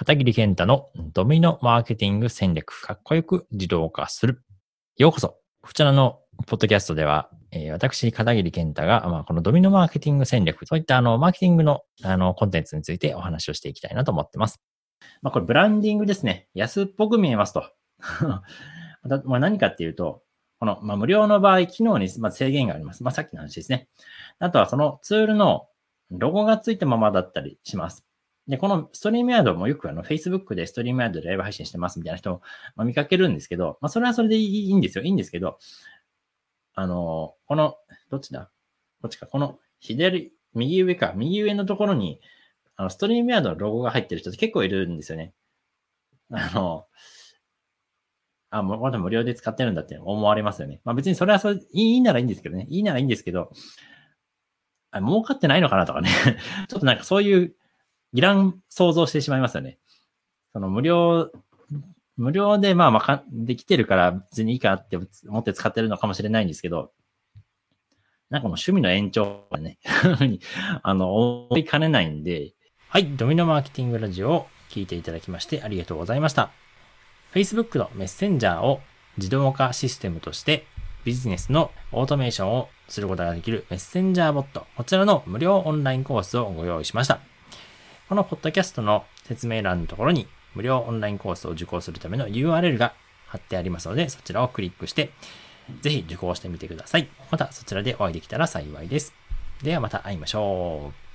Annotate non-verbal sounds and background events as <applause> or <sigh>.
片桐健太のドミノマーケティング戦略、かっこよく自動化する。ようこそ。こちらのポッドキャストでは、えー、私、片桐健太が、まあ、このドミノマーケティング戦略、そういったあの、マーケティングのあの、コンテンツについてお話をしていきたいなと思ってます。まあ、これブランディングですね。安っぽく見えますと。<laughs> まあ、何かっていうと、この、まあ、無料の場合、機能に、ま制限があります。まあ、さっきの話ですね。あとはそのツールのロゴがついたままだったりします。で、このストリームヤードもよくあの Facebook でストリームヤードでライブ配信してますみたいな人も、ま見かけるんですけど、まあそれはそれでいいんですよ。いいんですけど、あの、この、どっちだ？こっちか。この左、右上か。右上のところに、あの、ストリームヤードのロゴが入ってる人って結構いるんですよね。あの、あ、もうまだ無料で使ってるんだって思われますよね。まあ別にそれはそれ、いいならいいんですけどね。いいならいいんですけど、あ儲かってないのかなとかね <laughs> ちょっとなんかそういういらん想像してしまいますよね。その無料、無料でまあまあできてるから別にいいかって思って使ってるのかもしれないんですけど、なんかもう趣味の延長がね <laughs> あの、思いかねないんで、はい、ドミノマーケティングラジオを聞いていただきましてありがとうございました。Facebook のメッセンジャーを自動化システムとしてビジネスのオートメーションをすることができるメッセンジャーボット、こちらの無料オンラインコースをご用意しました。このポッドキャストの説明欄のところに無料オンラインコースを受講するための URL が貼ってありますので、そちらをクリックして、ぜひ受講してみてください。またそちらでお会いできたら幸いです。ではまた会いましょう。